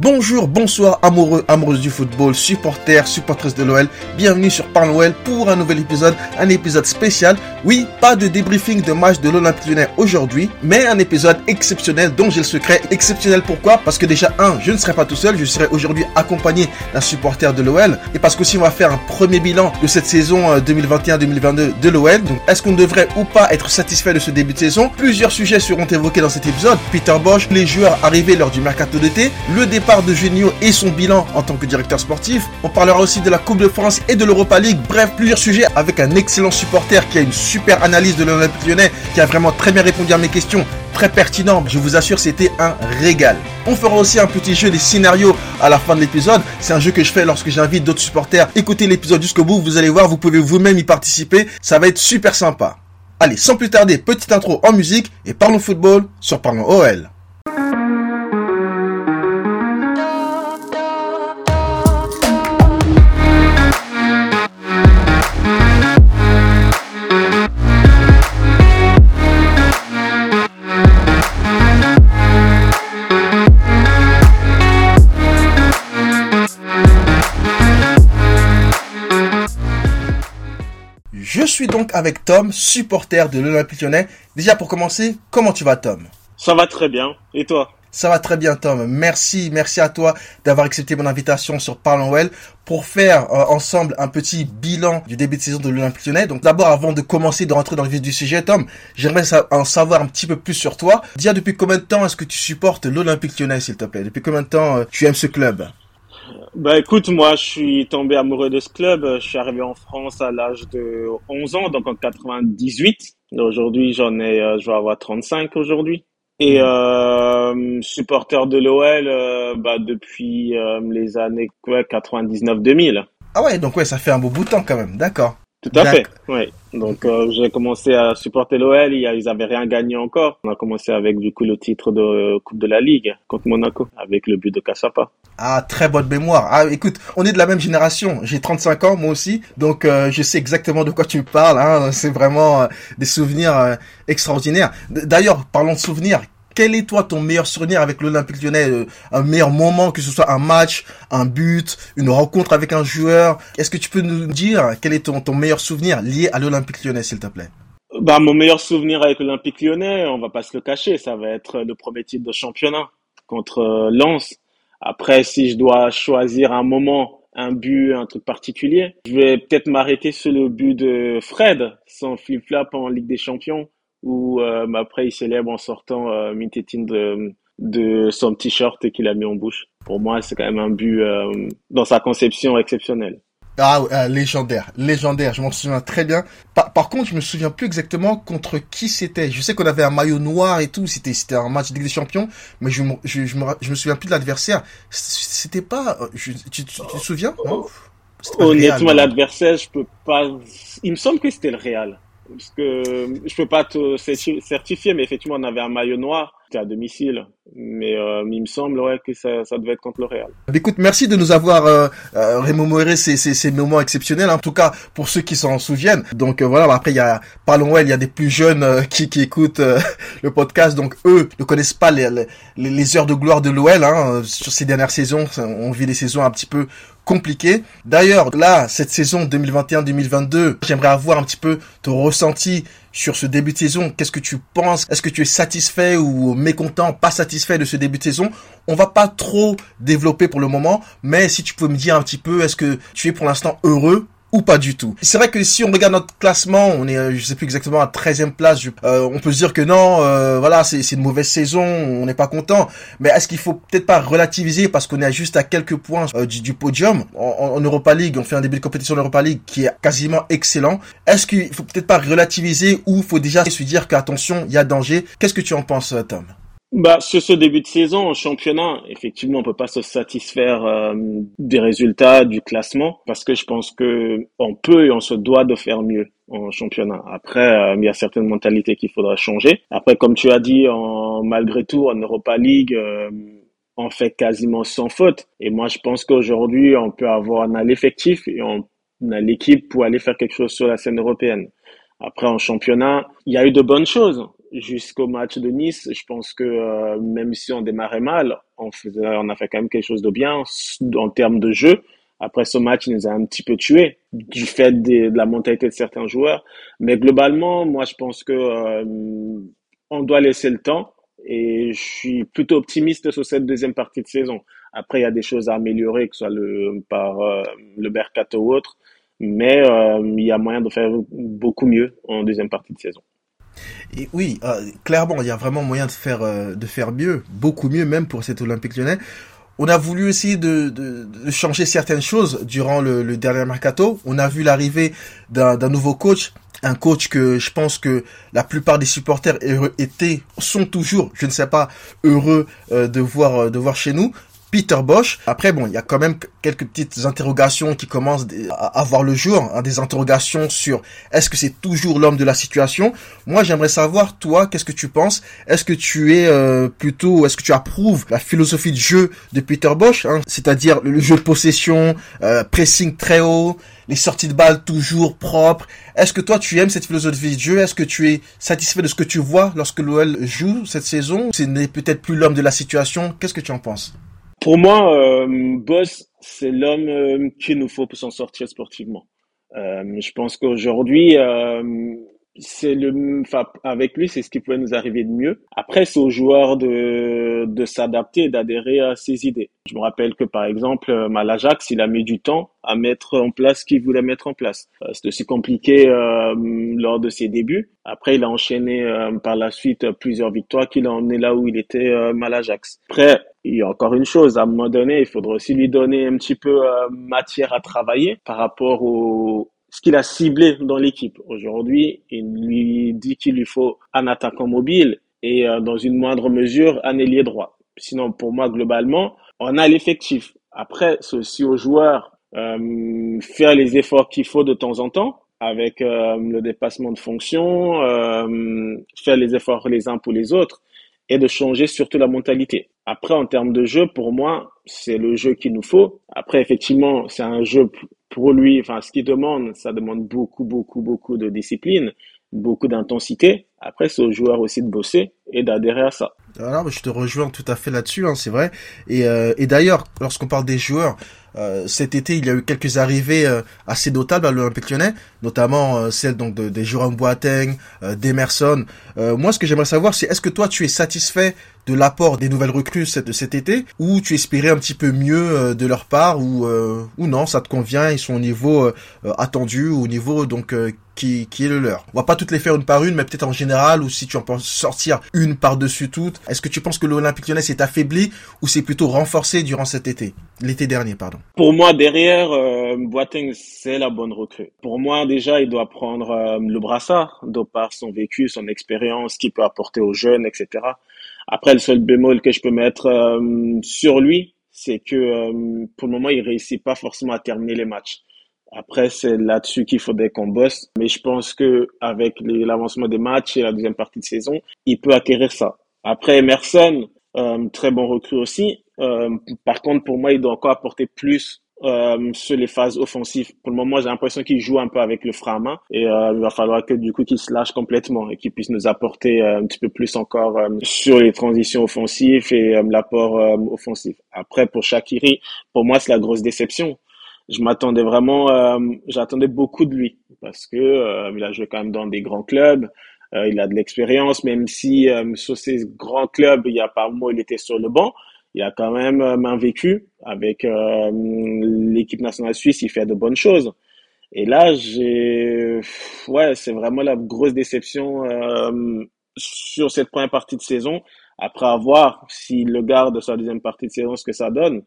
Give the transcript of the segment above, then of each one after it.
Bonjour, bonsoir, amoureux, amoureuses du football, supporters, supportrices de l'OL. Bienvenue sur Parle pour un nouvel épisode, un épisode spécial. Oui, pas de débriefing de match de l'Olympique Lyonnais aujourd'hui, mais un épisode exceptionnel dont j'ai le secret. Exceptionnel pourquoi? Parce que déjà, un, je ne serai pas tout seul, je serai aujourd'hui accompagné d'un supporter de l'OL. Et parce qu'aussi, on va faire un premier bilan de cette saison 2021-2022 euh, de l'OL. Donc, est-ce qu'on devrait ou pas être satisfait de ce début de saison? Plusieurs sujets seront évoqués dans cet épisode. Peter Bosch, les joueurs arrivés lors du mercato d'été, le départ de Genio et son bilan en tant que directeur sportif. On parlera aussi de la Coupe de France et de l'Europa League. Bref, plusieurs sujets avec un excellent supporter qui a une super analyse de l'Olympique lyonnais, qui a vraiment très bien répondu à mes questions. Très pertinent, je vous assure, c'était un régal. On fera aussi un petit jeu des scénarios à la fin de l'épisode. C'est un jeu que je fais lorsque j'invite d'autres supporters. Écoutez l'épisode jusqu'au bout, vous allez voir, vous pouvez vous-même y participer. Ça va être super sympa. Allez, sans plus tarder, petite intro en musique et parlons football sur Parlons OL. Suis donc avec Tom, supporter de l'Olympique lyonnais. Déjà pour commencer, comment tu vas Tom? Ça va très bien. Et toi? Ça va très bien Tom. Merci, merci à toi d'avoir accepté mon invitation sur Parlons Well pour faire euh, ensemble un petit bilan du début de saison de l'Olympique lyonnais. Donc d'abord avant de commencer de rentrer dans le vif du sujet Tom, j'aimerais en savoir un petit peu plus sur toi. Dis depuis combien de temps est-ce que tu supportes l'Olympique lyonnais s'il te plaît? Depuis combien de temps euh, tu aimes ce club? Bah écoute, moi je suis tombé amoureux de ce club. Je suis arrivé en France à l'âge de 11 ans, donc en 98. Aujourd'hui j'en ai, euh, je vais avoir 35 aujourd'hui. Et mmh. euh, supporter de l'OL euh, bah, depuis euh, les années ouais, 99-2000. Ah ouais, donc ouais, ça fait un beau bout de temps quand même, d'accord. Tout à fait, oui. Donc euh, j'ai commencé à supporter l'OL, ils avaient rien gagné encore. On a commencé avec du coup le titre de Coupe de la Ligue contre Monaco avec le but de Cassapa. Ah, très bonne mémoire. Ah, écoute, on est de la même génération. J'ai 35 ans moi aussi, donc euh, je sais exactement de quoi tu parles. Hein. C'est vraiment euh, des souvenirs extraordinaires. D'ailleurs, parlons de souvenirs quel est toi ton meilleur souvenir avec l'Olympique lyonnais euh, Un meilleur moment, que ce soit un match, un but, une rencontre avec un joueur? Est-ce que tu peux nous dire quel est ton, ton meilleur souvenir lié à l'Olympique lyonnais, s'il te plaît? Bah, Mon meilleur souvenir avec l'Olympique lyonnais, on va pas se le cacher, ça va être le premier titre de championnat contre euh, Lens. Après, si je dois choisir un moment, un but, un truc particulier, je vais peut-être m'arrêter sur le but de Fred, son flip-flop en Ligue des Champions où euh, après il célèbre en sortant euh, une tétine de, de son t-shirt qu'il a mis en bouche. Pour moi, c'est quand même un but euh, dans sa conception exceptionnelle. Ah, euh, légendaire, légendaire, je m'en souviens très bien. Par, par, contre, je me souviens plus exactement contre qui c'était. Je sais qu'on avait un maillot noir et tout, c'était c'était un match de Ligue des Champions, mais je, je, je, me, je me souviens plus de l'adversaire. C'était pas... tu, tu, tu, te souviens non? Honnêtement, l'adversaire, je peux pas... Il me semble que c'était le Real parce que je peux pas te certifier, mais effectivement, on avait un maillot noir. C'était à domicile, mais euh, il me semble ouais, que ça, ça devait être contre le Real. Écoute, merci de nous avoir euh, euh, remémoré ces, ces, ces, moments exceptionnels, en tout cas pour ceux qui s'en souviennent. Donc euh, voilà, après il y a Parlons il y a des plus jeunes euh, qui, qui écoutent le podcast, donc eux ne connaissent pas les, les, les heures de gloire de l'OL. Hein, sur ces dernières saisons, on vit des saisons un petit peu compliqué. D'ailleurs, là, cette saison 2021-2022, j'aimerais avoir un petit peu ton ressenti sur ce début de saison. Qu'est-ce que tu penses? Est-ce que tu es satisfait ou mécontent, pas satisfait de ce début de saison? On va pas trop développer pour le moment, mais si tu peux me dire un petit peu, est-ce que tu es pour l'instant heureux? Ou pas du tout. C'est vrai que si on regarde notre classement, on est, euh, je sais plus exactement, à 13e place. Euh, on peut se dire que non, euh, voilà, c'est une mauvaise saison, on n'est pas content. Mais est-ce qu'il faut peut-être pas relativiser parce qu'on est juste à quelques points du, du, podium? En, en, Europa League On fait un début de compétition en Europa League qui est quasiment excellent. Est-ce qu'il faut peut-être pas relativiser ou faut déjà se dire qu'attention, il y a danger? Qu'est-ce que tu en penses, Tom? Bah, sur ce début de saison en championnat, effectivement, on peut pas se satisfaire euh, des résultats du classement parce que je pense que on peut et on se doit de faire mieux en championnat. Après, euh, il y a certaines mentalités qu'il faudra changer. Après, comme tu as dit, en, malgré tout, en Europa League, euh, on fait quasiment sans faute. Et moi, je pense qu'aujourd'hui, on peut avoir, un l'effectif et on a l'équipe pour aller faire quelque chose sur la scène européenne. Après, en championnat, il y a eu de bonnes choses. jusqu'au match de Nice, je pense que euh, même si on démarrait mal, on, faisait, on a fait quand même quelque chose de bien en termes de jeu. Après ce match, il nous a un petit peu tué du fait de, la mentalité de certains joueurs. Mais globalement, moi, je pense que euh, on doit laisser le temps et je suis plutôt optimiste sur cette deuxième partie de saison. Après, il y a des choses à améliorer, que ce soit le, par euh, le mercato ou autre, mais euh, il y a moyen de faire beaucoup mieux en deuxième partie de saison. Et oui, clairement, il y a vraiment moyen de faire de faire mieux, beaucoup mieux même pour cet Olympique Lyonnais. On a voulu aussi de, de, changer certaines choses durant le, le dernier mercato. On a vu l'arrivée d'un nouveau coach, un coach que je pense que la plupart des supporters étaient, sont toujours, je ne sais pas, heureux euh, de voir de voir chez nous. Peter Bosch. Après, bon, il y a quand même quelques petites interrogations qui commencent à avoir le jour, hein, des interrogations sur est-ce que c'est toujours l'homme de la situation. Moi, j'aimerais savoir, toi, qu'est-ce que tu penses? Est-ce que tu es euh, plutôt, est-ce que tu approuves la philosophie de jeu de Peter Bosch, hein, c'est-à-dire le, jeu de possession, euh, pressing très haut, les sorties de balles toujours propres. Est-ce que toi, tu aimes cette philosophie de jeu? Est-ce que tu es satisfait de ce que tu vois lorsque l'OL joue cette saison? Ce n'est peut-être plus l'homme de la situation. Qu'est-ce que tu en penses? Pour moi, euh, Boss, c'est l'homme euh, qu'il nous faut pour s'en sortir sportivement. Euh, je pense qu'aujourd'hui, c'est le, enfin, avec lui, c'est ce qui pouvait nous arriver de mieux. Après, c'est aux joueurs de, de s'adapter et d'adhérer à ses idées. Je me rappelle que, par exemple, à l'Ajax, il a mis du temps à mettre en place ce qu'il voulait mettre en place. Euh, c'est aussi compliqué euh, lors de ses débuts. Après, il a enchaîné euh, par la suite plusieurs victoires qu'il a emmené là où il était euh, à l'Ajax. Après, il y a encore une chose, à un moment donné, il faudra aussi lui donner un petit peu matière à travailler par rapport au, ce qu'il a ciblé dans l'équipe. Aujourd'hui, il lui dit qu'il lui faut un attaquant mobile et euh, dans une moindre mesure un ailier droit. Sinon, pour moi, globalement, on a l'effectif. Après, c'est aussi aux joueurs euh, faire les efforts qu'il faut de temps en temps avec euh, le dépassement de fonction, euh, faire les efforts les uns pour les autres et de changer surtout la mentalité. Après, en termes de jeu, pour moi, c'est le jeu qu'il nous faut. Après, effectivement, c'est un jeu pour lui, enfin, ce qu'il demande, ça demande beaucoup, beaucoup, beaucoup de discipline, beaucoup d'intensité. Après, c'est au joueur aussi de bosser et d'adhérer à ça. Alors, je te rejoins tout à fait là-dessus, hein, c'est vrai. Et, euh, et d'ailleurs, lorsqu'on parle des joueurs, euh, cet été, il y a eu quelques arrivées euh, assez notables à l'Olympique Lyonnais, notamment euh, celle donc de, de Jérôme Boateng, d'Emerson. moi, ce que j'aimerais savoir, c'est est-ce que toi, tu es satisfait de l'apport des nouvelles recrues cet été, ou tu espérais un petit peu mieux de leur part, ou ou non, ça te convient, ils sont au niveau attendu, au niveau donc qui, qui est le leur. On va pas toutes les faire une par une, mais peut-être en général, ou si tu en penses sortir une par-dessus toutes. Est-ce que tu penses que l'Olympique Lyonnais s'est affaibli ou s'est plutôt renforcé durant cet été, l'été dernier, pardon? Pour moi, derrière, euh, c'est la bonne recrue. Pour moi, déjà, il doit prendre euh, le brassard, de par son vécu, son expérience, qu'il peut apporter aux jeunes, etc. Après, le seul bémol que je peux mettre euh, sur lui, c'est que euh, pour le moment, il réussit pas forcément à terminer les matchs. Après, c'est là-dessus qu'il faudrait qu'on bosse. Mais je pense que avec l'avancement des matchs et la deuxième partie de saison, il peut acquérir ça. Après, Emerson, euh, très bon recrue aussi. Euh, par contre, pour moi, il doit encore apporter plus euh, sur les phases offensives. Pour le moment, j'ai l'impression qu'il joue un peu avec le frein à main et euh, il va falloir que du coup qu'il se lâche complètement et qu'il puisse nous apporter euh, un petit peu plus encore euh, sur les transitions offensives et l'apport offensif. Après, pour Shakiri, pour moi, c'est la grosse déception je m'attendais vraiment, euh, j'attendais beaucoup de lui parce que euh, il a joué quand même dans des grands clubs, euh, il a de l'expérience, même si sur ces grands clubs, il y a un moment il était sur le banc, il a quand même un vécu avec l'équipe nationale suisse, il fait de bonnes choses. Et là, j'ai, ouais, c'est vraiment la grosse déception sur cette première partie de saison. Après avoir, s'il le garde sur la deuxième partie de saison, ce que ça donne.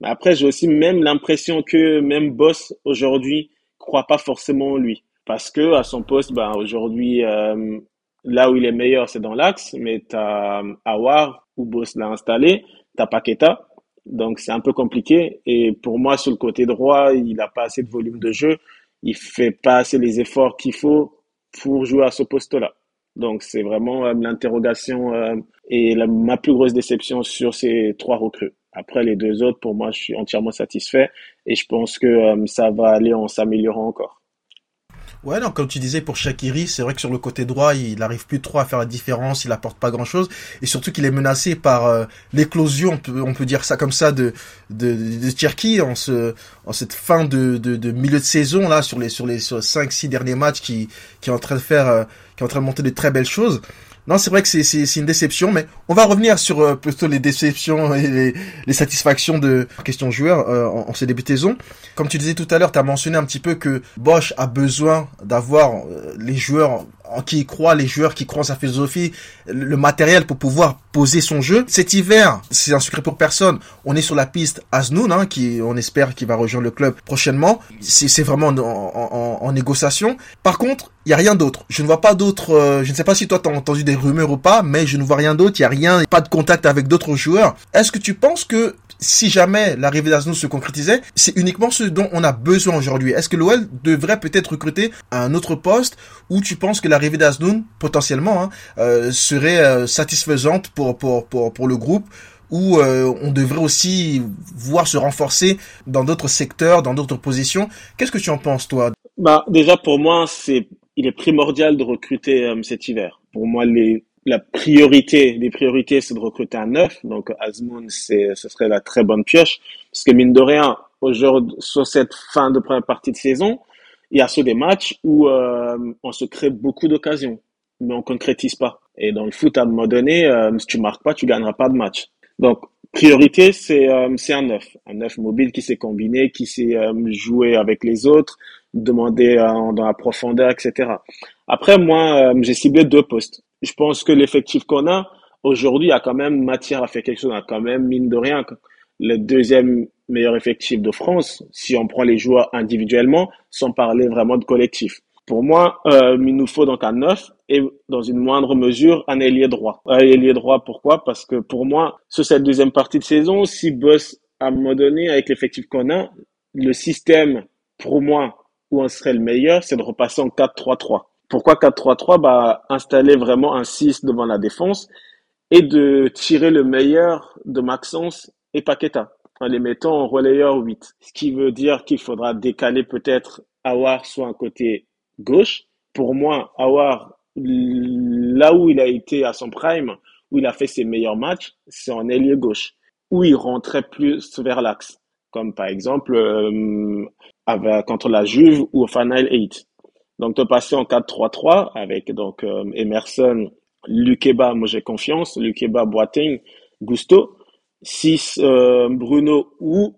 Mais après, j'ai aussi même l'impression que même Boss aujourd'hui croit pas forcément en lui. Parce que à son poste, ben, aujourd'hui, euh, là où il est meilleur, c'est dans l'axe, mais tu as Awar, où Boss l'a installé, tu as Paqueta, donc c'est un peu compliqué. Et pour moi, sur le côté droit, il n'a pas assez de volume de jeu, il fait pas assez les efforts qu'il faut pour jouer à ce poste-là. Donc c'est vraiment euh, l'interrogation euh, et ma plus grosse déception sur ces trois recrues. Après, les deux autres, pour moi, je suis entièrement satisfait et je pense que euh, ça va aller en s'améliorant encore. Ouais, non, comme tu disais pour Shakiri, c'est vrai que sur le côté droit, il n'arrive plus trop à faire la différence, il apporte pas grand-chose, et surtout qu'il est menacé par euh, l'éclosion, on peut, on peut dire ça comme ça, de de, de, Cherki en ce en cette fin de, de, de, milieu de saison là sur les sur les sur cinq six derniers matchs qui qui est en train de faire euh, qui est en train de monter de très belles choses. Non, c'est vrai que c'est une déception, mais on va revenir sur euh, plutôt les déceptions et les, satisfactions de question joueur euh, en, en, ces débuts de saison. Comme tu disais tout à l'heure, tu as mentionné un petit peu que Bosch a besoin d'avoir euh, les joueurs en qui il croit, les joueurs qui croient en sa philosophie, le matériel pour pouvoir poser son jeu. Cet hiver, c'est un secret pour personne. On est sur la piste Aznoun, hein, qui on espère qu'il va rejoindre le club prochainement. C'est vraiment en, en, en, négociation. Par contre, il y a rien d'autre. Je ne vois pas d'autres. Euh, je ne sais pas si toi t'as entendu des rumeurs ou pas, mais je ne vois rien d'autre. Il y a rien, pas de contact avec d'autres joueurs. Est-ce que tu penses que si jamais l'arrivée d'Aznoun se concrétisait, c'est uniquement ce dont on a besoin aujourd'hui. Est-ce que l'OL devrait peut-être recruter un autre poste ou tu penses que l'arrivée d'Aznoun, potentiellement, hein, euh, serait euh, satisfaisante pour, pour, pour, pour le groupe ou euh, on devrait aussi voir se renforcer dans d'autres secteurs, dans d'autres positions? Qu'est-ce que tu en penses, toi? Bah déjà pour moi, c'est il est primordial de recruter cet hiver. Pour moi, les la priorité, les priorités, c'est de recruter un neuf. Donc, Azmoun, c'est, ce serait la très bonne pioche. Parce que mine de rien, aujourd'hui, sur cette fin de première partie de saison, il y a ceux des matchs où euh, on se crée beaucoup d'occasions, mais on concrétise pas. Et dans le foot, à un moment donné, euh, si tu marques pas, tu gagneras pas de match. Donc, priorité, c'est euh, c'est un neuf, un neuf mobile qui s'est combiné, qui s'est joué avec les autres, demander dans la profondeur, etc. Après, moi, j'ai ciblé deux postes je pense que l'effectif qu'on a aujourd'hui a quand même matière à faire quelque chose. On a quand même, mine de rien, le deuxième meilleur effectif de France, si on prend les joueurs individuellement, sans parler vraiment de collectif. Pour moi, euh, il nous faut donc un neuf et dans une moindre mesure un ailier droit. Un ailier droit, pourquoi? Parce que pour moi, sur cette deuxième partie de saison, si Boss, à un moment donné, avec l'effectif qu'on a, le système, pour moi, où on serait le meilleur, c'est de repasser en 4-3-3. Pourquoi 4-3-3 bah, Installer vraiment un 6 devant la défense et de tirer le meilleur de Maxence et Paqueta en les mettant en relayeur 8. Ce qui veut dire qu'il faudra décaler peut-être Awar soit un côté gauche. Pour moi, Awar, là où il a été à son prime, où il a fait ses meilleurs matchs, c'est en ailier gauche, où il rentrait plus vers l'axe, comme par exemple euh, avec, contre la Juve ou au Final 8. Donc, de passer en 4-3-3 avec donc euh, Emerson, Lukeba, moi j'ai confiance, Lukeba, Boateng, Gusto, 6 euh, Bruno ou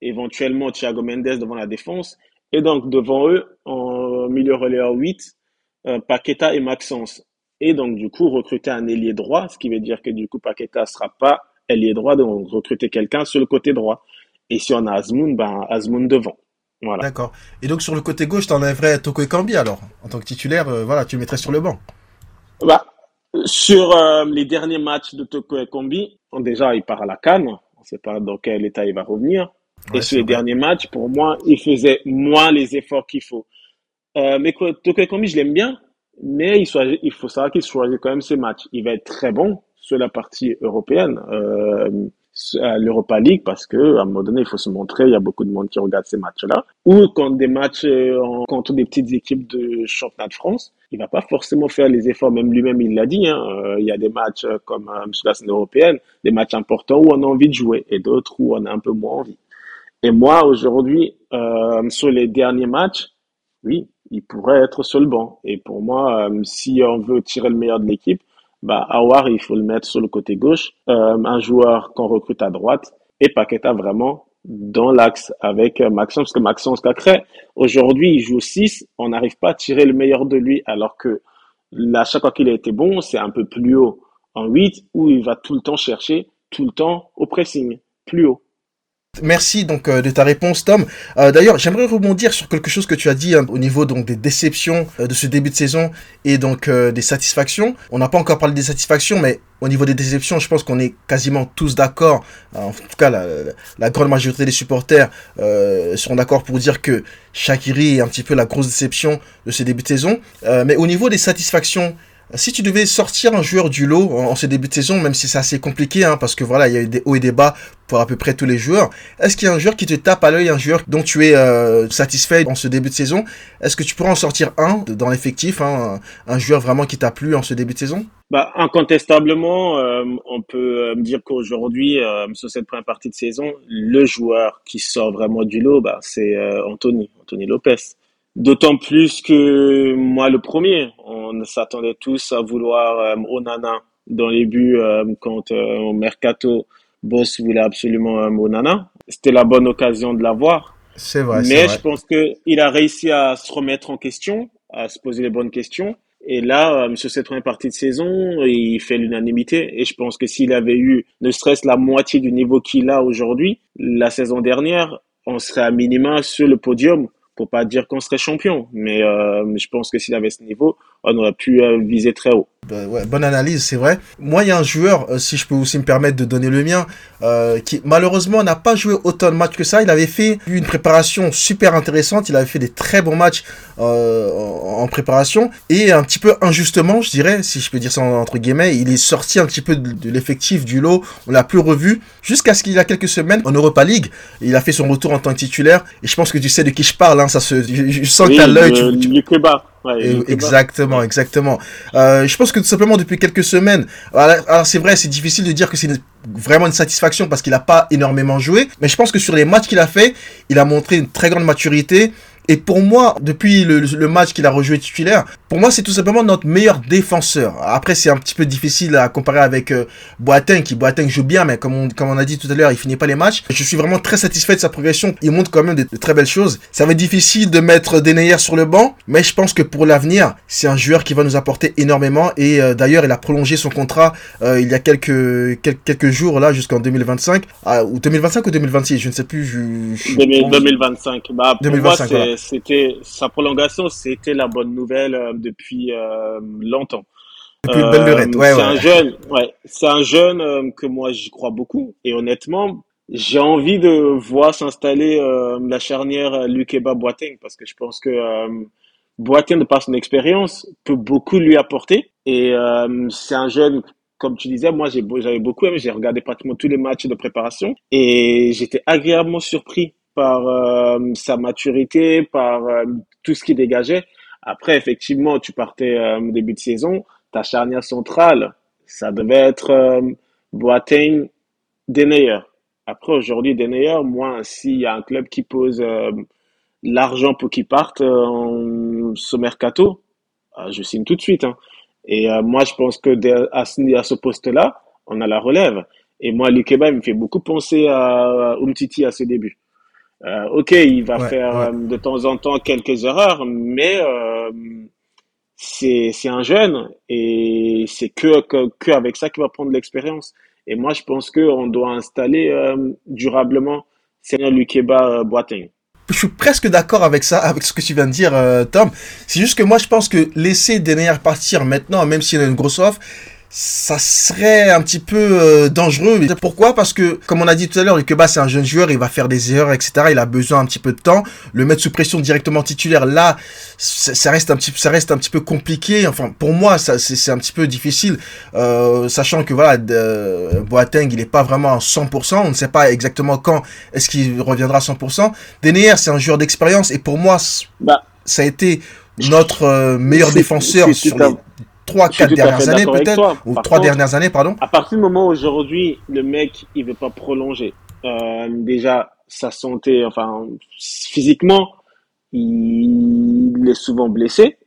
éventuellement Thiago Mendes devant la défense. Et donc, devant eux, en milieu relayeur 8, euh, Paqueta et Maxence. Et donc, du coup, recruter un ailier droit, ce qui veut dire que du coup, Paqueta sera pas ailier droit, donc recruter quelqu'un sur le côté droit. Et si on a Azmoun, ben Azmoun devant. D'accord. Et donc sur le côté gauche, t'enlèverais Toko Ekambi alors En tant que titulaire, euh, voilà, tu le mettrais sur le banc bah, Sur euh, les derniers matchs de Toko Ekambi, déjà il part à la canne, on ne sait pas dans quel état il va revenir. et sur les derniers matchs, pour moi, il faisait moins les efforts qu'il faut. Euh, mais Toko Ekambi, je l'aime bien, mais il, il faut savoir qu'il choisit quand même ses matchs. Il va être très bon sur la partie européenne. Euh, l'Europa League parce que à un moment donné il faut se montrer il y a beaucoup de monde qui regarde ces matchs-là. Ou quand des matchs euh, contre des petites équipes de championnat de France il va pas forcément faire les efforts même lui-même il l'a dit hein, euh, il y a des matchs euh, comme sur la scène européenne des matchs importants où on a envie de jouer et d'autres où on a un peu moins envie. Et moi aujourd'hui sur les derniers matchs oui il pourrait être sur le banc. Et pour moi si on veut tirer le meilleur de l'équipe bah, Awar, il faut le mettre sur le côté gauche, euh, un joueur qu'on recrute à droite, et Paqueta vraiment dans l'axe avec euh, Maxence, parce que Maxence Cacré, aujourd'hui, il joue 6, on n'arrive pas à tirer le meilleur de lui, alors que là, chaque fois qu'il a été bon, c'est un peu plus haut en 8, où il va tout le temps chercher, tout le temps au pressing, plus haut. Merci donc euh, de ta réponse Tom. Euh, d'ailleurs, j'aimerais rebondir sur quelque chose que tu as dit hein, au niveau donc des déceptions euh, de ce début de saison et donc des satisfactions. On n'a pas encore parlé des satisfactions, mais au niveau des déceptions, je pense qu'on est quasiment tous d'accord. En tout cas, la, grande majorité des supporters seront d'accord pour dire que Shakiri est un petit peu la grosse déception de ce début de saison. mais au niveau des satisfactions, Si tu devais sortir un joueur du lot en, ce début de saison, même si c'est assez compliqué, hein, parce que voilà, il y a eu des hauts et des bas pour à peu près tous les joueurs, est-ce qu'il y a un joueur qui te tape à l'œil, un joueur dont tu es euh, satisfait en ce début de saison? Est-ce que tu pourrais en sortir un dans l'effectif, hein, un, joueur vraiment qui t'a plu en ce début de saison? Bah, incontestablement, euh, on peut euh, me dire qu'aujourd'hui, sur cette première partie de saison, le joueur qui sort vraiment du lot, bah, c'est Anthony, Anthony Lopez. D'autant plus que moi, le premier, on s'attendait tous à vouloir euh, Onana dans les buts euh, quand euh, au Mercato, Boss voulait absolument Onana. C'était la bonne occasion de l'avoir. C'est vrai. Mais je pense qu'il a réussi à se remettre en question, à se poser les bonnes questions. Et là, sur cette première partie de saison, il fait l'unanimité. Et je pense que s'il avait eu ne serait-ce la moitié du niveau qu'il a aujourd'hui, la saison dernière, on serait à minima sur le podium pour pas dire qu'on serait champion, mais euh, je pense que s'il avait ce niveau, on aurait pu euh, viser très haut. Bah ouais, bonne analyse, c'est vrai. Moi, il y a un joueur, euh, si je peux aussi me permettre de donner le mien, euh, qui malheureusement n'a pas joué autant de matchs que ça. Il avait fait une préparation super intéressante. Il avait fait des très bons matchs euh, en préparation et un petit peu injustement, je dirais, si je peux dire ça entre guillemets, il est sorti un petit peu de, l'effectif du lot. On l'a plus revu jusqu'à ce qu'il y a quelques semaines en Europa League. Il a fait son retour en tant que titulaire et je pense que tu sais de qui je parle. Hein, ça se, je, sens que l'œil. Tu, tu... Ouais, exactement, exactement. Euh, je pense que tout simplement depuis quelques semaines, alors, c'est vrai, c'est difficile de dire que c'est vraiment une satisfaction parce qu'il n'a pas énormément joué, mais je pense que sur les matchs qu'il a fait, il a montré une très grande maturité et pour moi, depuis le, le match qu'il a rejoué titulaire, pour moi, c'est tout simplement notre meilleur défenseur. Après, c'est un petit peu difficile à comparer avec euh, Boateng, qui Boateng joue bien, mais comme on, comme on a dit tout à l'heure, il finit pas les matchs. Je suis vraiment très satisfait de sa progression. Il montre quand même de, très belles choses. Ça va être difficile de mettre Denayer sur le banc, mais je pense que pour l'avenir, c'est un joueur qui va nous apporter énormément. Et euh, d'ailleurs, il a prolongé son contrat euh, il y a quelques, quelques, quelques jours là, jusqu'en 2025, ah, ou 2025 ou 2026, je ne sais plus. Je, 2025. Bah, 2025, c'était sa prolongation, c'était la bonne nouvelle euh, depuis euh, longtemps. Depuis une belle ouais, c'est un jeune, ouais, c'est un jeune euh, que moi j'y crois beaucoup et honnêtement, j'ai envie de voir s'installer la charnière Lukeba Boateng parce que je pense que Boateng, de par son expérience, peut beaucoup lui apporter. Et c'est un jeune, comme tu disais, moi j'avais beaucoup aimé, j'ai regardé pratiquement tous les matchs de préparation et j'étais agréablement surpris par euh, sa maturité, par euh, tout ce qu'il dégageait. Après, effectivement, tu partais euh, au début de saison, ta charnière centrale, ça devait être Boateng, Denayer. Après, aujourd'hui, Denayer, moi, s'il y a un club qui pose l'argent pour qu'il parte en ce mercato, je signe tout de suite. Hein. Et moi, je pense que à ce, poste-là, on a la relève. Et moi, Lukeba, il me fait beaucoup penser à Umtiti à ce début. Euh, ok, il va faire euh, de temps en temps quelques erreurs, mais euh, c'est c'est un jeune et c'est que, que, que avec ça qu'il va prendre l'expérience. Et moi, je pense qu'on doit installer durablement Seigneur Lukeba Boateng. Je suis presque d'accord avec ça, avec ce que tu viens de dire, Tom. C'est juste que moi, je pense que laisser Denayer partir maintenant, même s'il a une grosse offre, ça serait un petit peu euh, dangereux. Pourquoi? Parce que, comme on a dit tout à l'heure, Ikeba c'est un jeune joueur, il va faire des erreurs, etc. Il a besoin un petit peu de temps. Le mettre sous pression directement titulaire, là, ça reste un petit, ça reste un petit peu compliqué. Enfin, pour moi, c'est un petit peu difficile, euh, sachant que voilà, de, Boateng, il est pas vraiment à 100%. On ne sait pas exactement quand est-ce qu'il reviendra à 100%. Denayer, c'est un joueur d'expérience, et pour moi, bah. ça a été notre euh, meilleur défenseur sur les trois, quatre dernières années peut-être, ou trois dernières années, pardon. À partir du moment où aujourd'hui le mec il veut pas prolonger, euh, déjà sa santé, enfin physiquement, il est souvent blessé,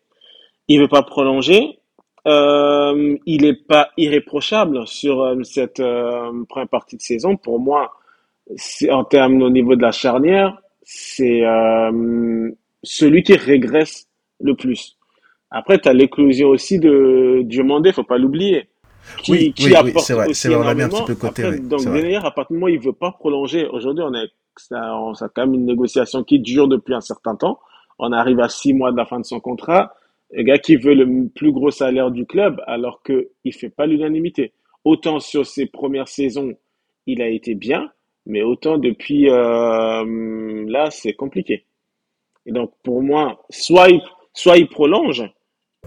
il veut pas prolonger, euh, il est pas irréprochable sur euh, cette euh, première partie de saison. Pour moi, en termes au niveau de la charnière, c'est euh, celui qui régresse le plus. Après, tu as l'éclosion aussi de Diomandé, faut pas l'oublier. Qui, oui, qui oui, apporte oui, c'est vrai, c'est vrai, on l'a mis un petit peu côté. Après, donc, derrière, à partir du moment où il veut pas prolonger, aujourd'hui, on a, ça, on, ça a quand même une négociation qui dure depuis un certain temps. On arrive à six mois de la fin de son contrat. Le gars qui veut le plus gros salaire du club, alors que il fait pas l'unanimité. Autant sur ses premières saisons, il a été bien, mais autant depuis euh, là, c'est compliqué. Et donc, pour moi, soit il, soit il prolonge,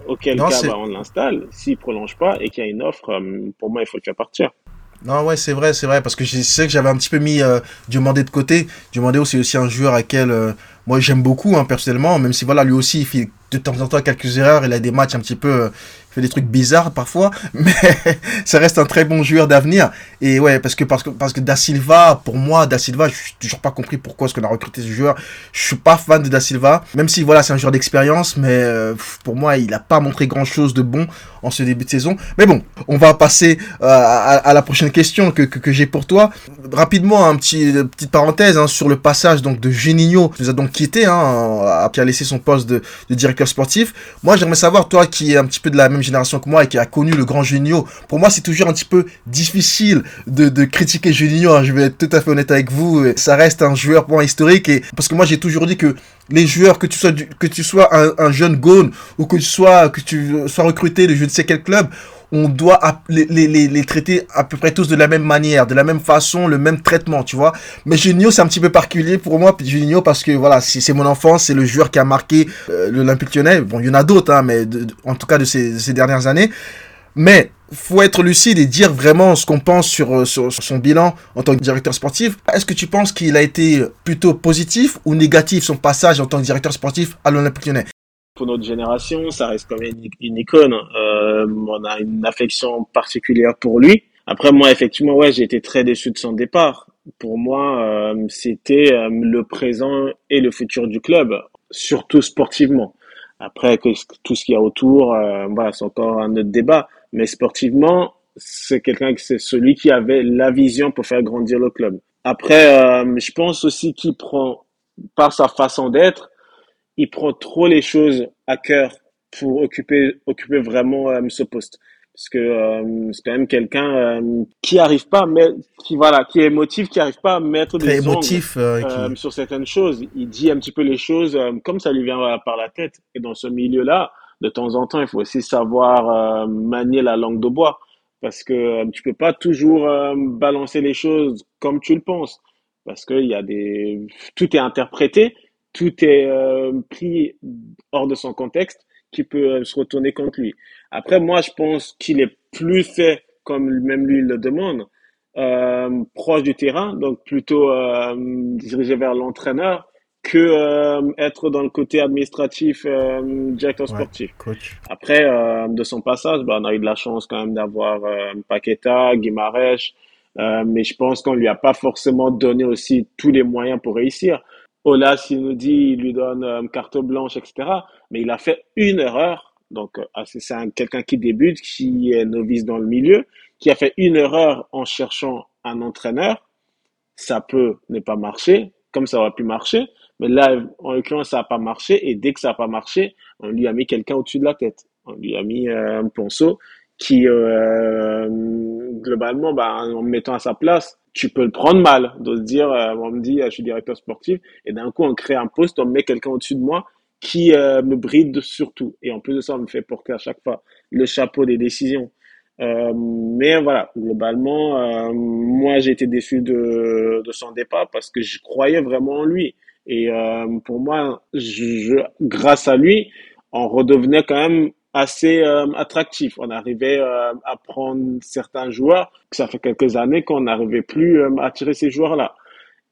auquel cas bah, on l'installe. S'il prolonge pas et qu'il y a une offre, pour moi, il faut le faire partir. Non, ouais, c'est vrai, c'est vrai, parce que je sais que j'avais un petit peu mis euh, Diomandé de côté. Diomandé, c'est aussi un joueur à quel euh, moi j'aime beaucoup, hein, personnellement, même si voilà, lui aussi, il fait de temps en temps quelques erreurs, il a des matchs un petit peu, euh, fait des trucs bizarres parfois, mais ça reste un très bon joueur d'avenir. Et ouais, parce que, parce que, parce que Da Silva, pour moi, Da Silva, je suis toujours pas compris pourquoi est-ce qu'on a recruté ce joueur. Je suis pas fan de Da Silva, même si voilà, c'est un joueur d'expérience, mais euh, pour moi, il a pas montré grand chose de bon en ce début de saison. Mais bon, on va passer euh, à, la prochaine question que, que, j'ai pour toi. Rapidement, un petit petite parenthèse hein, sur le passage donc de Juninho, qui nous a donc quitté, hein, qui a laissé son poste de, de directeur sportif. Moi, j'aimerais savoir, toi qui es un petit peu de la même génération que moi et qui a connu le grand Juninho, pour moi, c'est toujours un petit peu difficile de, critiquer Juninho. Hein. Je vais être tout à fait honnête avec vous. Ça reste un joueur pour historique et parce que moi, j'ai toujours dit que les joueurs, que tu sois, que tu sois un, un jeune gone ou que tu sois, que tu sois recruté de je ne sais quel club, on doit les, les, les, traiter à peu près tous de la même manière, de la même façon, le même traitement, tu vois. Mais Juninho, c'est un petit peu particulier pour moi, Juninho, parce que voilà, c'est mon enfance, c'est le joueur qui a marqué euh, l'Olympique lyonnais. Bon, il y en a d'autres, hein, mais en tout cas de ces, ces dernières années. Mais faut être lucide et dire vraiment ce qu'on pense sur, euh, sur, sur, son bilan en tant que directeur sportif. Est-ce que tu penses qu'il a été plutôt positif ou négatif son passage en tant que directeur sportif à l'Olympique lyonnais? Pour notre génération, ça reste comme une, une icône. Euh, on a une affection particulière pour lui. Après, moi, effectivement, ouais, j'ai été très déçu de son départ. Pour moi, euh, c'était euh, le présent et le futur du club, surtout sportivement. Après, tout ce qu'il y a autour, euh, voilà, c'est encore un autre débat. Mais sportivement, c'est quelqu'un, c'est celui qui avait la vision pour faire grandir le club. Après, euh, je pense aussi qu'il prend, par sa façon d'être, il prend trop les choses à cœur pour occuper, occuper vraiment euh, ce poste. Parce que euh, c'est quand même quelqu'un euh, qui arrive pas, mais qui voilà, qui est émotif, qui arrive pas à mettre des émotif, ongles, sur certaines choses. Il dit un petit peu les choses comme ça lui vient par la tête. Et dans ce milieu-là, de temps en temps, il faut aussi savoir manier la langue de bois, parce que tu peux pas toujours balancer les choses comme tu le penses, parce qu'il y a des, tout est interprété tout est euh, pris hors de son contexte qui peut euh, se retourner contre lui. Après, moi, je pense qu'il est plus fait, comme même lui le demande, euh, proche du terrain, donc plutôt euh, dirigé vers l'entraîneur, que euh, être dans le côté administratif directeur sportif. Après, de son passage, bah, on a eu de la chance quand même d'avoir Paqueta, Guimarães, mais je pense qu'on lui a pas forcément donné aussi tous les moyens pour réussir. Ola, s'il nous dit, il lui donne euh, carte blanche, etc. Mais il a fait une erreur. Donc, euh, ah, c'est quelqu'un qui débute, qui est novice dans le milieu, qui a fait une erreur en cherchant un entraîneur. Ça peut ne pas marcher, comme ça aurait pu marcher. Mais là, en l'occurrence, ça n'a pas marché. Et dès que ça n'a pas marché, on lui a mis quelqu'un au-dessus de la tête. On lui a mis euh, un ponceau qui, globalement, bah, en mettant à sa place, tu peux le prendre mal, de se dire, euh, on me dit, euh, je suis directeur sportif, et d'un coup, on crée un poste, on met quelqu'un au-dessus de moi qui euh, me bride surtout. Et en plus de ça, on me fait porter à chaque fois le chapeau des décisions. mais voilà, globalement, moi, j'ai été déçu de, de son départ parce que je croyais vraiment en lui. Et pour moi, je, grâce à lui, on redevenait quand même assez euh, attractif. On arrivait euh, à prendre certains joueurs, ça fait quelques années qu'on n'arrivait plus euh, à attirer ces joueurs-là.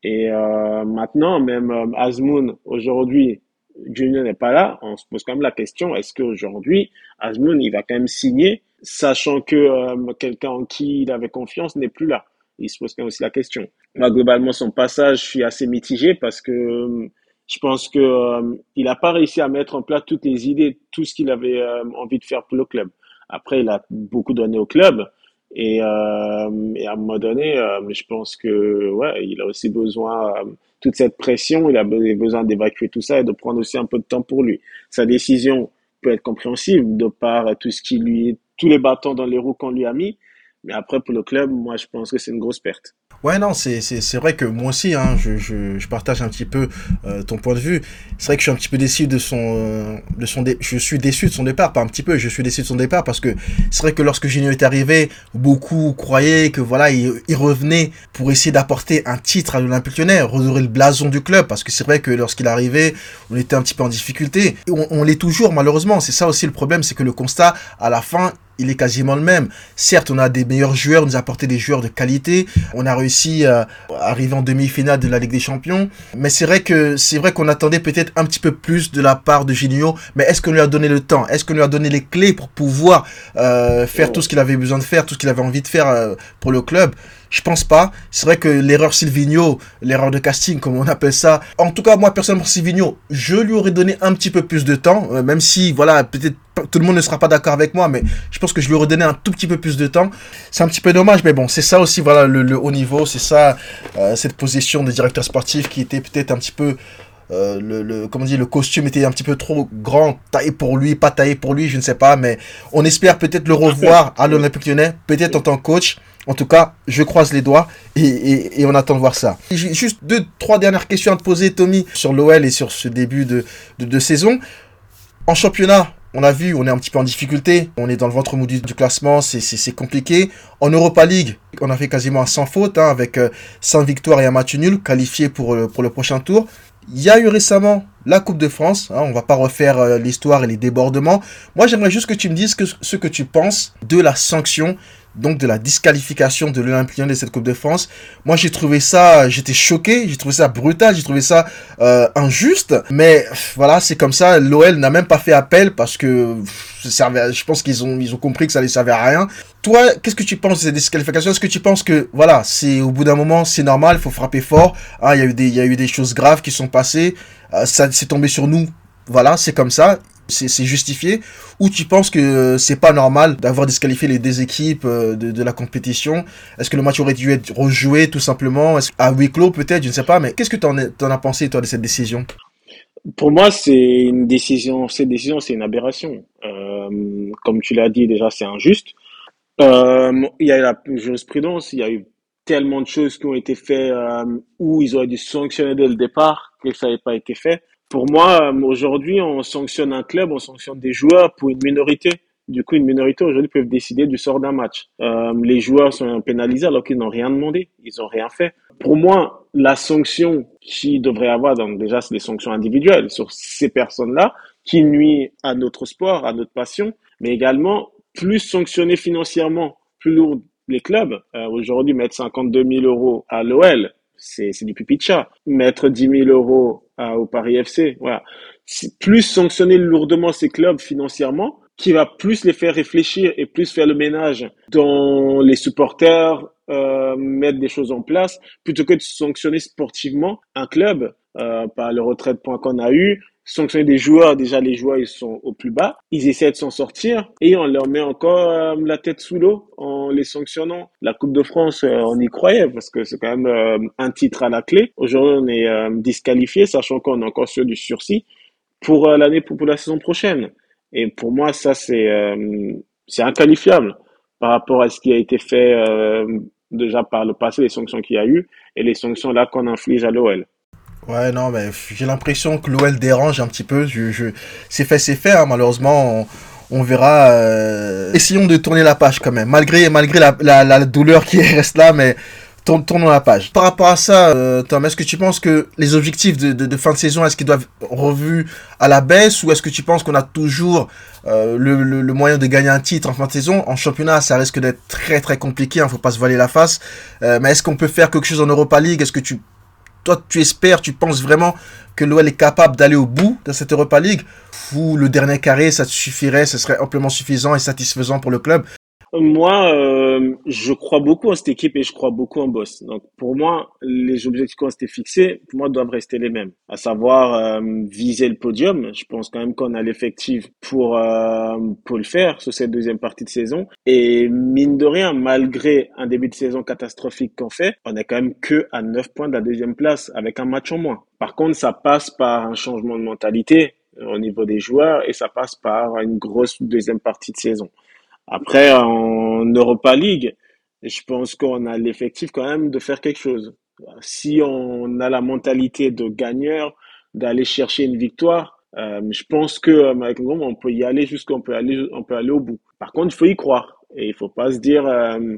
Et maintenant, même Azmoun, aujourd'hui, Junior n'est pas là, on se pose quand même la question, est-ce qu'aujourd'hui, Azmoun, il va quand même signer, sachant que quelqu'un en qui il avait confiance n'est plus là? Il se pose quand même aussi la question. Moi, globalement, son passage, je suis assez mitigé parce que je pense que euh, il n'a pas réussi à mettre en place toutes les idées, tout ce qu'il avait euh, envie de faire pour le club. Après, il a beaucoup donné au club et, euh, et à un moment donné, je pense que ouais, il a aussi besoin toute cette pression, il a besoin d'évacuer tout ça et de prendre aussi un peu de temps pour lui. Sa décision peut être compréhensible de par tout ce qui lui, tous les bâtons dans les roues qu'on lui a mis, mais après pour le club, moi je pense que c'est une grosse perte. Ouais, non, c'est, vrai que moi aussi, hein, je, je, partage un petit peu euh, ton point de vue. C'est vrai que je suis un petit peu déçu de son, de son je suis déçu de son départ, pas un petit peu, je suis déçu de son départ parce que c'est vrai que lorsque Gino est arrivé, beaucoup croyaient que voilà, il, revenait pour essayer d'apporter un titre à l'Olympique Lyonnais, redorer le blason du club parce que c'est vrai que lorsqu'il arrivait, on était un petit peu en difficulté. On l'est toujours malheureusement. C'est ça aussi le problème, c'est que le constat à la fin, il est quasiment le même. Certes, on a des meilleurs joueurs, on nous a apporté des joueurs de qualité. On a réussi à arriver en demi-finale de la Ligue des Champions. Mais c'est vrai que c'est vrai qu'on attendait peut-être un petit peu plus de la part de Gigno. Mais est-ce qu'on lui a donné le temps? Est-ce qu'on lui a donné les clés pour pouvoir euh, faire tout ce qu'il avait besoin de faire, tout ce qu'il avait envie de faire euh, pour le club? Je pense pas. C'est vrai que l'erreur Silvino, l'erreur de casting, comme on appelle ça. En tout cas, moi, personnellement, Silvino, je lui aurais donné un petit peu plus de temps, euh, même si, voilà, peut-être tout le monde ne sera pas d'accord avec moi, mais je pense que je lui aurais donné un tout petit peu plus de temps. C'est un petit peu dommage, mais bon, c'est ça aussi, voilà, le, haut niveau, c'est ça, euh, cette position de directeur sportif qui était peut-être un petit peu euh, le, le, comment dire, le costume était un petit peu trop grand, taillé pour lui, pas taillé pour lui, je ne sais pas, mais on espère peut-être le revoir à l'Olympique Lyonnais, peut-être en tant que coach. En tout cas, je croise les doigts et, on attend de voir ça. Juste deux, trois dernières questions à te poser, Tommy, sur l'OL et sur ce début de, saison. En championnat, on a vu, on est un petit peu en difficulté. On est dans le ventre mou du, classement, c'est compliqué. En Europa League, on a fait quasiment un sans faute, hein, avec 5 euh, victoires et un match nul, qualifié pour, pour le prochain tour. Il y a eu récemment la Coupe de France. Hein, on va pas refaire euh, l'histoire et les débordements. Moi, j'aimerais juste que tu me dises ce que tu penses de la sanction donc de la disqualification de l'Olympique de cette Coupe de France. Moi, j'ai trouvé ça, j'étais choqué, j'ai trouvé ça brutal, j'ai trouvé ça euh, injuste. Mais voilà, c'est comme ça. L'OL n'a même pas fait appel parce que servait, je pense qu'ils ont, ils ont compris que ça ne servait à rien. Toi, qu'est-ce que tu penses de cette disqualification Est-ce que tu penses que voilà, c'est au bout d'un moment, c'est normal, il faut frapper fort. Ah, il y a eu des, y a eu des choses graves qui sont passées. Euh, ça s'est tombé sur nous. Voilà, c'est comme ça c'est justifié ou tu penses que c'est pas normal d'avoir disqualifié les deux équipes euh, de, la compétition? Est-ce que le match aurait dû être rejoué tout simplement? À huis clos peut-être, je ne sais pas, mais qu'est-ce que tu en, as pensé toi de cette décision? Pour moi, c'est une décision. Cette décision, c'est une aberration. Euh, comme tu l'as dit déjà, c'est injuste. Euh, il y a eu la jurisprudence, il y a eu tellement de choses qui ont été faites où ils auraient dû sanctionner dès le départ que ça n'avait pas été fait. Pour moi, euh, aujourd'hui, on sanctionne un club, on sanctionne des joueurs pour une minorité. Du coup, une minorité aujourd'hui peuvent décider du sort d'un match. Euh, les joueurs sont pénalisés alors qu'ils n'ont rien demandé, ils n'ont rien fait. Pour moi, la sanction qui devrait avoir, donc déjà, c'est des sanctions individuelles sur ces personnes-là qui nuisent à notre sport, à notre passion, mais également plus sanctionner financièrement, plus lourd les clubs. Euh, aujourd'hui, mettre 52 000 euros à l'OL, c'est du pipi chat. Mettre 10 000 euros au Paris FC, voilà. Plus sanctionner lourdement ces clubs financièrement, qui va plus les faire réfléchir et plus faire le ménage dans les supporters, euh, mettre des choses en place, plutôt que de sanctionner sportivement un club euh, par le retrait de points qu'on a eu, sanctionner des joueurs, déjà les joueurs ils sont au plus bas, ils essaient de s'en sortir et on leur met encore euh, la tête sous l'eau en les sanctionnant. La Coupe de France, euh, on y croyait parce que c'est quand même euh, un titre à la clé. Aujourd'hui, on est disqualifié, sachant qu'on est encore sur du sursis pour l'année pour, pour, la saison prochaine. Et pour moi, ça c'est c'est inqualifiable par rapport à ce qui a été fait déjà par le passé, les sanctions qu'il y a eu et les sanctions là qu'on inflige à l'OL. Ouais, non, mais j'ai l'impression que l'OL dérange un petit peu. Je, je... C'est fait, c'est fait. Hein. Malheureusement, on, verra. Euh... Essayons de tourner la page quand même. Malgré, malgré la, la, douleur qui reste là, mais tournons la page. Par rapport à ça, euh, Tom, est-ce que tu penses que les objectifs de, fin de saison, est-ce qu'ils doivent revus à la baisse ou est-ce que tu penses qu'on a toujours euh, le, moyen de gagner un titre en fin de saison? En championnat, ça risque d'être très très compliqué, hein, faut pas se voiler la face. Mais est-ce qu'on peut faire quelque chose en Europa League? Est-ce que tu toi, tu espères, tu penses vraiment que l'OL est capable d'aller au bout de cette Europa League? Ou le dernier carré, ça suffirait, ce serait amplement suffisant et satisfaisant pour le club moi, euh, je crois beaucoup en cette équipe et je crois beaucoup en Boss. Donc, pour moi, les objectifs qu'on s'était fixés, pour moi, doivent rester les mêmes. À savoir euh, viser le podium. Je pense quand même qu'on a l'effectif pour euh, pour le faire sur cette deuxième partie de saison. Et mine de rien, malgré un début de saison catastrophique qu'on fait, on est quand même que à 9 points de la deuxième place avec un match en moins. Par contre, ça passe par un changement de mentalité au niveau des joueurs et ça passe par une grosse deuxième partie de saison. Après, en Europa League, je pense qu'on a l'effectif quand même de faire quelque chose. Si on a la mentalité de gagneur, d'aller chercher une victoire, euh, je pense que euh, avec on peut y aller jusqu'on peut aller, on peut aller au bout. Par contre, il faut y croire et il faut pas se dire euh,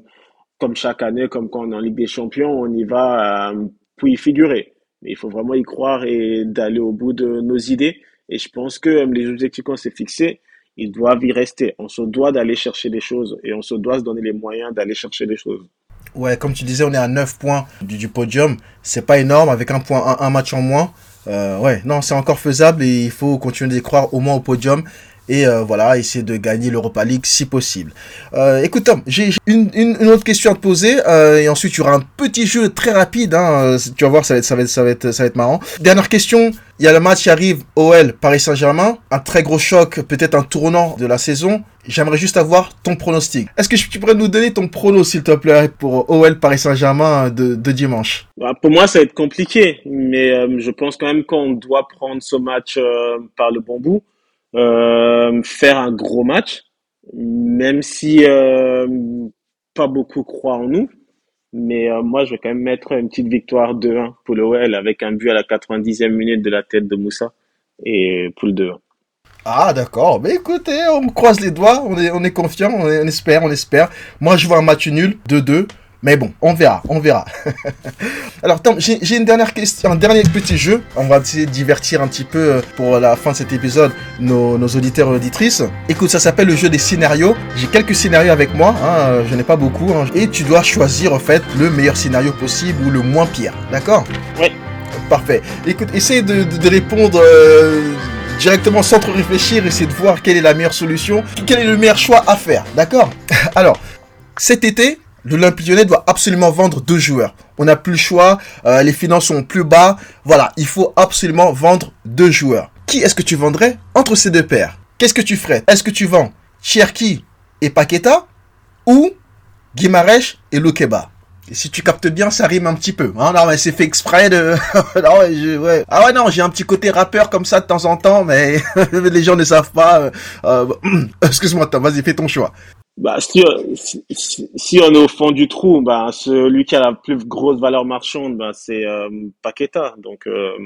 comme chaque année, comme quand on est en Ligue des Champions, on y va euh, pour y figurer. Mais il faut vraiment y croire et d'aller au bout de nos idées. Et je pense que euh, les objectifs qu'on s'est fixés, ils doivent y rester. On se doit d'aller chercher des choses et on se doit se donner les moyens d'aller chercher des choses. Ouais, comme tu disais, on est à 9 points du, du podium. C'est pas énorme avec un point, un, un match en moins. Euh, ouais, non, c'est encore faisable et il faut continuer d'y croire au moins au podium et euh, voilà, essayer de gagner l'Europa League si possible. Euh, écoute Tom, j'ai une, autre question à te poser euh, et ensuite tu auras un petit jeu très rapide. Hein, tu vas voir, ça va être, ça va être, ça va être, marrant. Dernière question. Il y a le match qui arrive OL Paris Saint-Germain, un très gros choc, peut-être un tournant de la saison. J'aimerais juste avoir ton pronostic. Est-ce que tu pourrais nous donner ton prono, s'il te plaît, pour OL Paris Saint-Germain de, dimanche? Bah, Pour moi, ça va être compliqué, mais je pense quand même qu'on doit prendre ce match par le bon bout faire un gros match, même si euh, pas beaucoup croient en nous. Mais euh, moi, je vais quand même mettre une petite victoire 2-1 pour l'OL avec un but à la 90e minute de la tête de Moussa et pour le 2-1. Ah d'accord, mais écoutez, on croise les doigts, on est, on confiant, on espère, on espère. Moi je vois un match nul, 2-2. Mais bon, on verra, on verra. Alors, j'ai une dernière question, un dernier petit jeu. On va essayer de divertir un petit peu euh, pour la fin de cet épisode nos, nos auditeurs et auditrices. Écoute, ça s'appelle le jeu des scénarios. J'ai quelques scénarios avec moi, hein, je n'ai pas beaucoup. Hein, et tu dois choisir en fait le meilleur scénario possible ou le moins pire. D'accord? Oui. Parfait. Écoute, essaye de, de, de répondre. Euh directement sans trop réfléchir, essayer de voir quelle est la meilleure solution, quel est le meilleur choix à faire, d'accord? Alors, cet été, l'Olympique lyonnais doit absolument vendre deux joueurs. On n'a plus le choix, euh, les finances sont plus bas. Voilà, il faut absolument vendre deux joueurs. Qui est-ce que tu vendrais entre ces deux paires? Qu'est-ce que tu ferais? Est-ce que tu vends Cherki et Paqueta ou Guimarèche et Lokeba si tu captes bien, ça rime un petit peu. Hein non, mais c'est fait exprès. Ah ouais, non, j'ai un petit côté rappeur comme ça de temps en temps, mais les gens ne savent pas. Euh... Excuse-moi, Tom, vas-y, fais ton choix. Bah, si, si, si, on est au fond du trou, bah, celui qui a la plus grosse valeur marchande, bah, c'est euh, Paqueta. Donc, euh,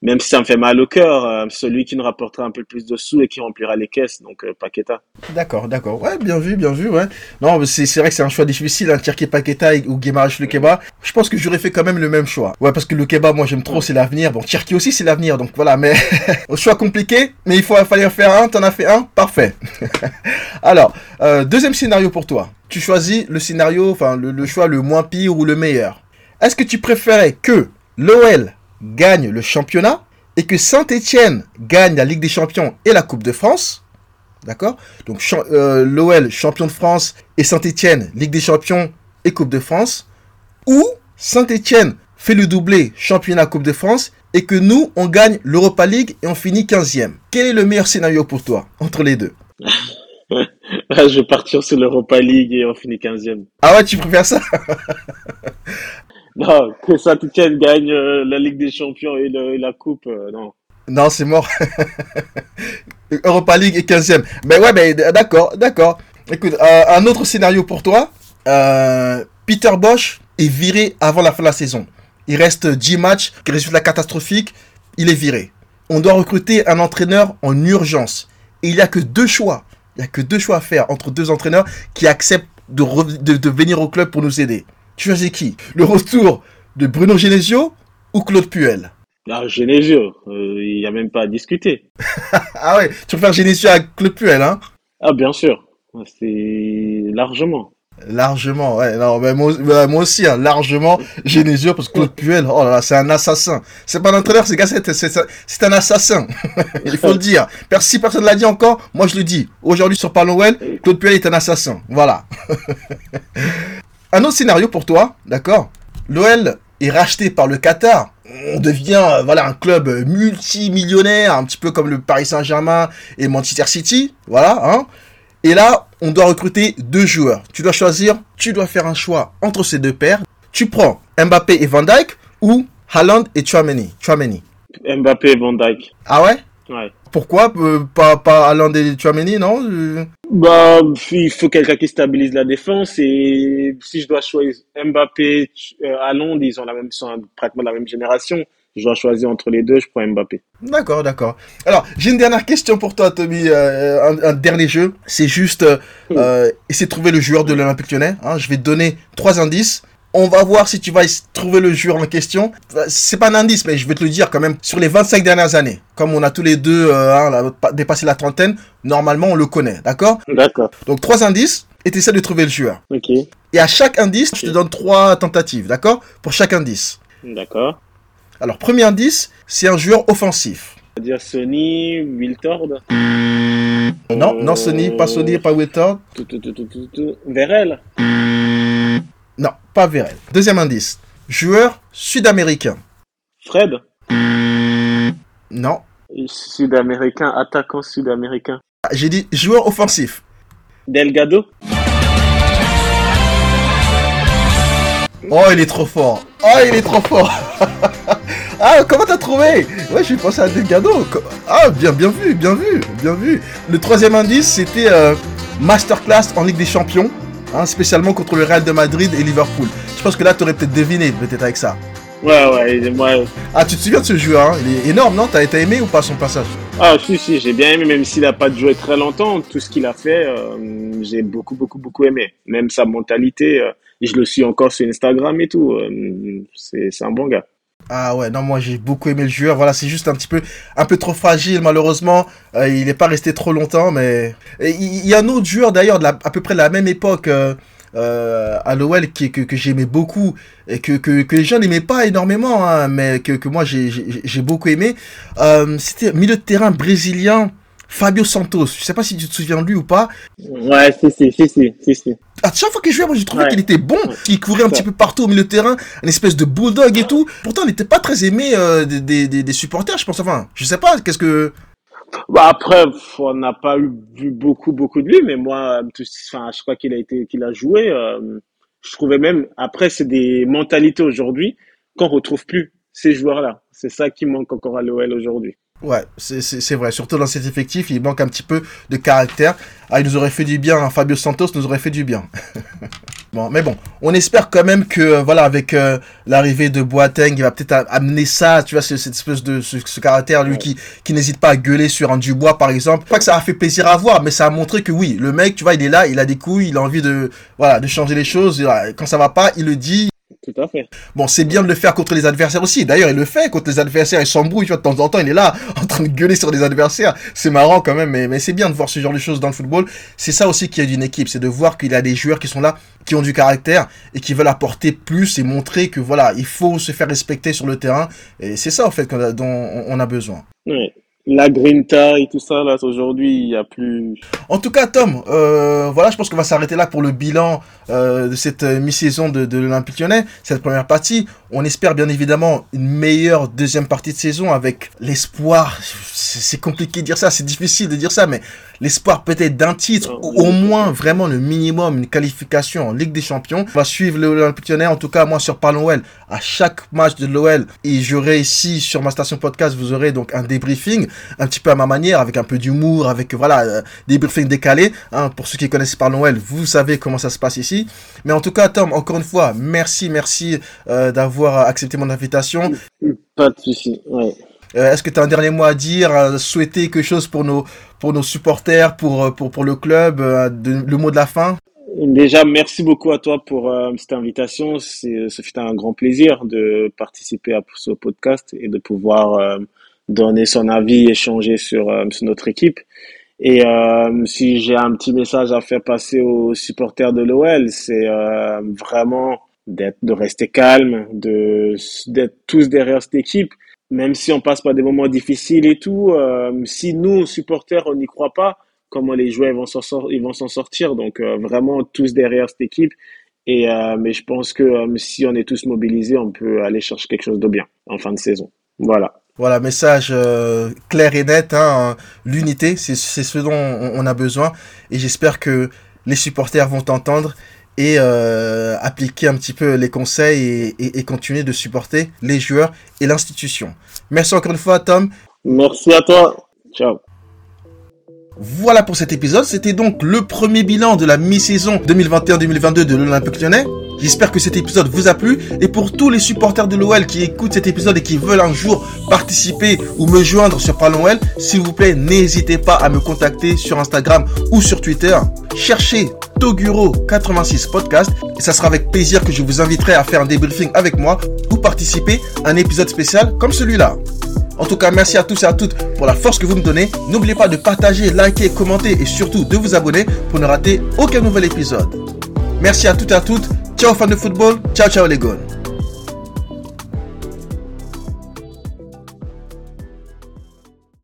même si ça me fait mal au cœur, euh, celui qui nous rapportera un peu plus de sous et qui remplira les caisses, donc euh, Paqueta. D'accord, d'accord. Ouais, bien vu, bien vu, ouais. Non, c'est vrai que c'est un choix difficile, hein, Tirki Paqueta ou Guimaraes Keba. Je pense que j'aurais fait quand même le même choix. Ouais, parce que le Keba, moi j'aime trop, c'est l'avenir. Bon, Tirki aussi, c'est l'avenir, donc voilà, mais choix compliqué, mais il faut fallait en faire un, t'en as fait un, parfait. Alors, euh, deuxième scénario pour toi. Tu choisis le scénario, enfin le, le choix le moins pire ou le meilleur. Est-ce que tu préférais que l'OL gagne le championnat et que Saint-Etienne gagne la Ligue des Champions et la Coupe de France. D'accord? Donc euh, l'OL champion de France et Saint-Etienne Ligue des Champions et Coupe de France. Ou Saint-Etienne fait le doublé championnat Coupe de France et que nous, on gagne l'Europa League et on finit 15e. Quel est le meilleur scénario pour toi entre les deux? Je vais partir sur l'Europa League et on finit 15e. Ah ouais, tu préfères ça? Non, que Saint-Etienne gagne euh, la Ligue des Champions et, la Coupe, euh, non. Non, c'est mort. Europa League et 15e. Mais ouais, mais d'accord, d'accord. Écoute, euh, un autre scénario pour toi. Peter Bosch est viré avant la fin de la saison. Il reste 10 matchs, résultat catastrophique, il est viré. On doit recruter un entraîneur en urgence. Et il n'y a que deux choix. Il n'y a que deux choix à faire entre deux entraîneurs qui acceptent de venir au club pour nous aider. Tu choisis qui Le retour de Bruno Genesio ou Claude Puel? Ah, Genesio, il n'y a même pas à discuter. ah ouais, tu préfères Genesio à Claude Puel, hein? Ah, bien sûr. C'est largement. Largement, ouais. Non, mais moi, moi aussi, hein, largement, Genesio, parce que Claude Puel, oh là là, c'est un assassin. C'est pas un entraîneur, c'est c'est un assassin. Il faut le dire. Si personne l'a dit encore, moi je le dis. Aujourd'hui sur Parlons Claude Puel est un assassin. Voilà. Un autre scénario pour toi, d'accord L'OL est racheté par le Qatar. On devient voilà un club multimillionnaire, un petit peu comme le Paris Saint-Germain et Manchester City, voilà. Hein et là, on doit recruter deux joueurs. Tu dois choisir, tu dois faire un choix entre ces deux paires. Tu prends Mbappé et Van Dijk ou Haaland et Chouameni. Chouameni. Mbappé et Van Dijk. Ah ouais Ouais. Pourquoi euh, pas, pas Haaland et Chouameni, non Bah, il faut quelqu'un qui stabilise la défense et si je dois choisir Mbappé, à Londres, ils ont la même, sont pratiquement la même génération. Je dois choisir entre les deux, je prends Mbappé. D'accord, d'accord. Alors, j'ai une dernière question pour toi, Tommy. un, dernier jeu. C'est juste euh, essayer de trouver le joueur de l'Olympique lyonnais. Hein. Je vais te donner trois indices. On va voir si tu vas trouver le joueur en question. C'est pas un indice, mais je vais te le dire quand même. Sur les 25 dernières années, comme on a tous les deux euh, hein, dépassé la trentaine, normalement on le connaît, d'accord? D'accord. Donc trois indices et tu essaies de trouver le joueur. Ok. Et à chaque indice, je te donne trois tentatives, d'accord? Pour chaque indice. D'accord. Alors premier indice, c'est un joueur offensif. On va dire Sony, Wiltord. Non, non Sony, pas Sony, pas Wiltord. Verel. Non, pas Vérel. Deuxième indice. Joueur sud-américain. Fred? Non. Sud-américain, attaquant sud-américain. Ah, j'ai dit joueur offensif. Delgado? Oh, il est trop fort. Oh, il est trop fort. ah, comment t'as trouvé? Ouais, j'ai pensé à Delgado. Ah, bien, bien vu, bien vu, bien vu. Le troisième indice, c'était euh, Masterclass en Ligue des Champions. Hein, spécialement contre le Real de Madrid et Liverpool. Je pense que là, tu aurais peut-être deviné, peut-être avec ça. Ouais, ouais, moi. Ah, tu te souviens de ce joueur hein? Il est énorme, non? T'as été aimé ou pas son passage? Ah, si, si, j'ai bien aimé, même s'il n'a pas joué très longtemps. Tout ce qu'il a fait, euh, j'ai beaucoup, beaucoup, beaucoup aimé. Même sa mentalité, euh, je le suis encore sur Instagram et tout. Euh, c'est un bon gars. Ah ouais, non, moi j'ai beaucoup aimé le joueur. Voilà, c'est juste un petit peu, un peu trop fragile, malheureusement. Euh, il n'est pas resté trop longtemps, mais. il y a un autre joueur d'ailleurs, à peu près de la même époque. Euh, euh, à l'OL que, que, j'aimais beaucoup et que, que, que les gens n'aimaient pas énormément, hein, mais que, que moi j'ai beaucoup aimé. C'était milieu de terrain brésilien Fabio Santos. Je sais pas si tu te souviens de lui ou pas. Ouais, si, si, si, si, si. À chaque fois qu'il jouait, moi j'ai trouvé qu'il était bon, qu'il courait un petit peu partout au milieu de terrain, une espèce de bulldog et tout. Pourtant, il n'était pas très aimé euh, des, des, des, supporters, je pense. Enfin, je sais pas, qu'est-ce que. Bah après, on n'a pas eu, vu beaucoup, beaucoup de lui, mais moi, enfin, je crois qu'il a été, qu'il a joué. Euh, je trouvais même, après, c'est des mentalités aujourd'hui qu'on retrouve plus ces joueurs-là. C'est ça qui manque encore à l'OL aujourd'hui. Ouais, c'est vrai. Surtout dans cet effectif, il manque un petit peu de caractère. Ah, il nous aurait fait du bien. Hein. Fabio Santos nous aurait fait du bien. bon, mais bon, on espère quand même que, euh, voilà, avec euh, l'arrivée de Boateng, il va peut-être amener ça, tu vois, cette espèce de ce, caractère, lui qui, qui n'hésite pas à gueuler sur un Dubois, par exemple. Pas que ça a fait plaisir à voir, mais ça a montré que oui, le mec, tu vois, il est là, il a des couilles, il a envie de, voilà, de changer les choses. Quand ça va pas, il le dit. Tout à fait. Bon, c'est bien de le faire contre les adversaires aussi. D'ailleurs, il le fait contre les adversaires. Il s'embrouille, tu vois, de temps en temps, il est là, en train de gueuler sur les adversaires. C'est marrant quand même, mais, mais c'est bien de voir ce genre de choses dans le football. C'est ça aussi qui est d'une équipe, c'est de voir qu'il y a des joueurs qui sont là, qui ont du caractère et qui veulent apporter plus et montrer que voilà, il faut se faire respecter sur le terrain. Et c'est ça, en fait, dont on a besoin. Oui la grinta et tout ça, là, aujourd'hui, il n'y a plus. En tout cas, Tom, euh, voilà, je pense qu'on va s'arrêter là pour le bilan euh, de cette euh, mi-saison de, de l'Olympique lyonnais, cette première partie. On espère bien évidemment une meilleure deuxième partie de saison avec l'espoir. C'est compliqué de dire ça, c'est difficile de dire ça, mais l'espoir peut-être d'un titre, ou au moins vraiment le minimum, une qualification en Ligue des Champions. On va suivre l'Olympique lyonnais, en tout cas moi sur Parlons OL, à chaque match de l'OL, et j'aurai ici sur ma station podcast, vous aurez donc un débriefing, un petit peu à ma manière, avec un peu d'humour, avec voilà, euh, des briefings décalés. Hein, pour ceux qui connaissent Parlons OL, vous savez comment ça se passe ici. Mais en tout cas, Tom, encore une fois, merci, merci euh, d'avoir accepté mon invitation. Pas de souci, ouais. Euh, est-ce que tu as un dernier mot à dire, souhaiter quelque chose pour nos, pour nos supporters, pour, euh, pour, pour le club, euh, le mot de la fin? Déjà, merci beaucoup à toi pour cette invitation. Ce fut un grand plaisir de participer à ce podcast et de pouvoir donner son avis, échanger sur, sur notre équipe. Et si j'ai un petit message à faire passer aux supporters de l'OL, c'est vraiment d'être, de rester calme, de d'être tous derrière cette équipe même si on passe par des moments difficiles et tout, euh, si nous, supporters, on n'y croit pas, comment les joueurs vont s'en sortir? Donc euh, vraiment tous derrière cette équipe. Et euh, mais je pense que si on est tous mobilisés, on peut aller chercher quelque chose de bien en fin de saison. Voilà. Voilà, message clair et net. Hein, L'unité, c'est ce dont on a besoin. Et j'espère que les supporters vont entendre et euh, appliquer un petit peu les conseils et, continuer de supporter les joueurs et l'institution. Merci encore une fois, Tom. Merci à toi. Ciao. Voilà pour cet épisode. C'était donc le premier bilan de la mi-saison 2021-2022 de l'Olympique lyonnais. J'espère que cet épisode vous a plu et pour tous les supporters de l'OL qui écoutent cet épisode et qui veulent un jour participer ou me joindre sur Parlons OL, s'il vous plaît, n'hésitez pas à me contacter sur Instagram ou sur Twitter. Cherchez Toguro86 Podcast et ça sera avec plaisir que je vous inviterai à faire un débriefing avec moi ou participer à un épisode spécial comme celui-là. En tout cas, merci à tous et à toutes pour la force que vous me donnez. N'oubliez pas de partager, liker, commenter et surtout de vous abonner pour ne rater aucun nouvel épisode. Merci à toutes et à toutes. Ciao fans de football. Ciao ciao les gars.